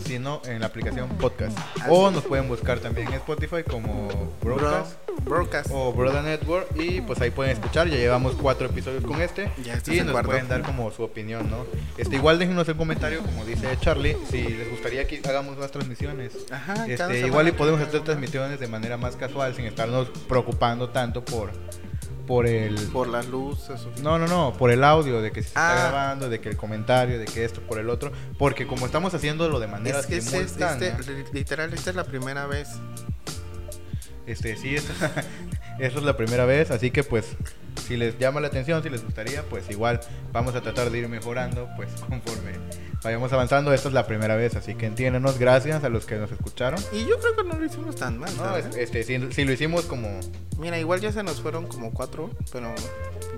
sino en la aplicación podcast. Así O nos pueden buscar también en Spotify como Bro- Broadcast broadcast. o Broda Network y pues ahí pueden escuchar. Ya llevamos cuatro episodios con este Ya este es y el nos cuarto. pueden dar como su opinión, ¿no? Este igual déjenos el comentario como dice Charlie si les gustaría que hagamos más transmisiones. Ajá, Este, igual y podemos hacer transmisiones de manera más casual sin estarnos preocupando tanto por por el por las luces. no, no, no, por el audio, de que se está Ah. grabando, de que el comentario, de que esto, por el otro. Porque como estamos haciéndolo de manera Es que este, simultánea, este- li- literal, esta es la primera vez. Este, sí, esta, [LAUGHS] esta es la primera vez, así que pues, si les llama la atención, si les gustaría, pues igual vamos a tratar de ir mejorando, pues [LAUGHS] conforme vayamos avanzando. Esta es la primera vez, así que entiéndenos, gracias a los que nos escucharon. Y yo creo que no lo hicimos tan mal. No, este, si, si lo hicimos como... Mira, igual ya se nos fueron como cuatro, pero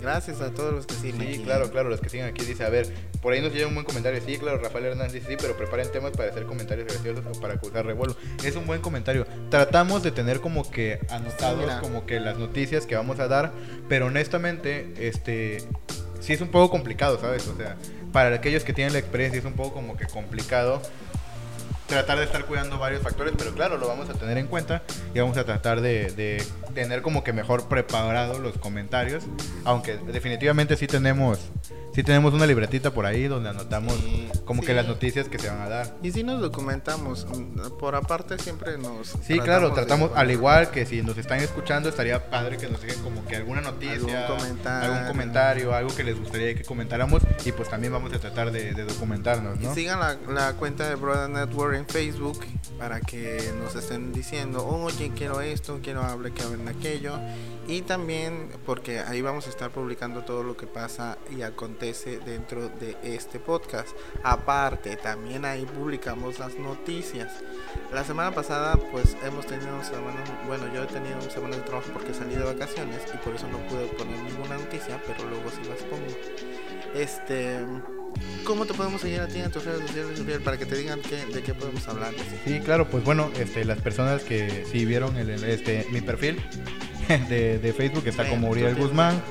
gracias a todos los que siguen Sí, aquí. claro, claro, los que siguen aquí dice, a ver, por ahí nos llega un buen comentario, sí, claro, Rafael Hernández dice, sí, pero preparen temas para hacer comentarios graciosos o para causar revuelo. Es un buen comentario. Tratamos de tener como que anotados Sí, como que las noticias que vamos a dar, pero honestamente, este, sí es un poco complicado, ¿sabes? O sea, para aquellos que tienen la experiencia es un poco como que complicado tratar de estar cuidando varios factores, pero claro, lo vamos a tener en cuenta y vamos a tratar de, de tener como que mejor preparados los comentarios, aunque definitivamente sí tenemos, sí tenemos una libretita por ahí donde anotamos Sí, como sí. que las noticias que se van a dar. Y si nos documentamos, mm, por aparte siempre nos... Sí, claro, de- tratamos, al igual que si nos están escuchando, estaría padre que nos dejen como que alguna noticia, Algún comentario. algún comentario, algo que les gustaría que comentáramos y pues también vamos a tratar de, de documentarnos, Y ¿no? sigan la, la cuenta de Brother Network en Facebook para que nos estén diciendo, oye, quiero esto, quiero hablar, que hablen aquello. Y también porque ahí vamos a estar publicando todo lo que pasa y acontece dentro de este podcast. Aparte, también ahí publicamos las noticias. La semana pasada, pues hemos tenido semanas, bueno, yo he tenido semanas de trabajo porque salí de vacaciones y por eso no pude poner ninguna noticia, pero luego sí las pongo. Este, ¿cómo te podemos seguir a ti en tus redes sociales, Uriel, para que te digan qué, de qué podemos hablar? Sí, claro, pues bueno, este, las personas que sí vieron el- este, mi perfil [LAUGHS] de, de Facebook está como Uriel. Guzmán.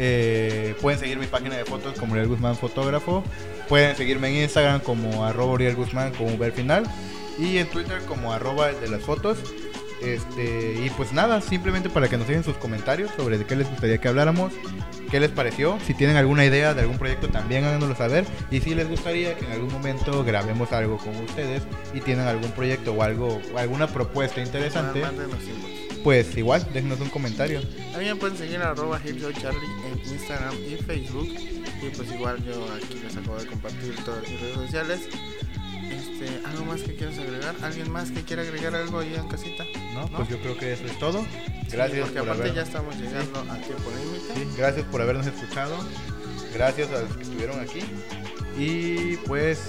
Eh, pueden seguir mi página de fotos como Uriel Guzmán Fotógrafo. Pueden seguirme en Instagram como arroba Uriel Guzmán con V al final. Y en Twitter como arroba el de las fotos. Este, y pues nada, simplemente para que nos dejen sus comentarios sobre de qué les gustaría que habláramos, qué les pareció, si tienen alguna idea de algún proyecto también háganoslo saber y si les gustaría que en algún momento grabemos algo con ustedes y tienen algún proyecto o algo o alguna propuesta interesante, Mándenos inbox. Pues igual déjenos un comentario. También pueden seguir a arroba Charlie en Instagram y Facebook. Y pues igual yo aquí les acabo de compartir todas mis redes sociales. Este, ¿Algo más que quieras agregar? ¿Alguien más que quiera agregar algo ahí en casita? ¿no? Pues yo creo que eso es todo. Gracias Porque por aparte haber- ya estamos llegando a tiempo límite. Sí, gracias por habernos escuchado. Gracias a los que estuvieron aquí. Y pues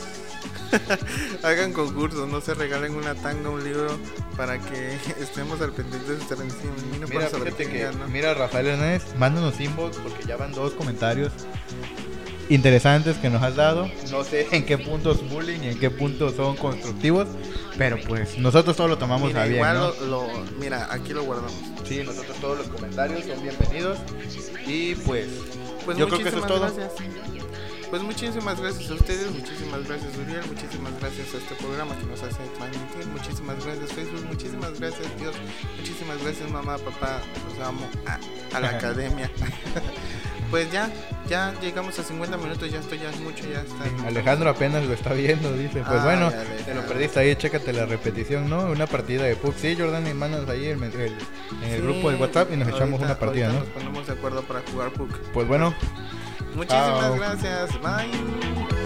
[LAUGHS] Hagan concursos, no se regalen una tanga, un libro para que [LAUGHS] estemos al pendiente de su transmisión. Y no Mira, que, ¿no? mira Rafael Hernández, mándanos inbox porque ya van dos comentarios interesantes que nos has dado. No sé en qué puntos bullying y en qué puntos son constructivos, Pero pues nosotros todo lo tomamos Mira, a bien, igual ¿no? lo, lo- mira, aquí lo guardamos. Sí, nosotros todos los comentarios son bienvenidos. Y pues, Pues yo creo que eso es todo. gracias. Pues muchísimas gracias a ustedes, muchísimas gracias Uriel, muchísimas gracias a este programa que nos hace transmitir, muchísimas gracias Facebook, muchísimas gracias Dios, muchísimas gracias mamá, papá, los amo a, a la [LAUGHS] academia. [LAUGHS] pues ya, ya llegamos a 50 minutos, ya estoy ya es mucho, ya está. Alejandro apenas lo está viendo, dice. Pues Ay, bueno, Alejandro. te lo perdiste ahí, chécate la repetición, ¿no? Una partida de PUC. Sí, Jordan y manos ahí en el, el- en el Sí, grupo de WhatsApp y nos echamos ahorita- una partida, ¿no? Nos ponemos de acuerdo para jugar PUC. Pues bueno, Muchísimas gracias, bye.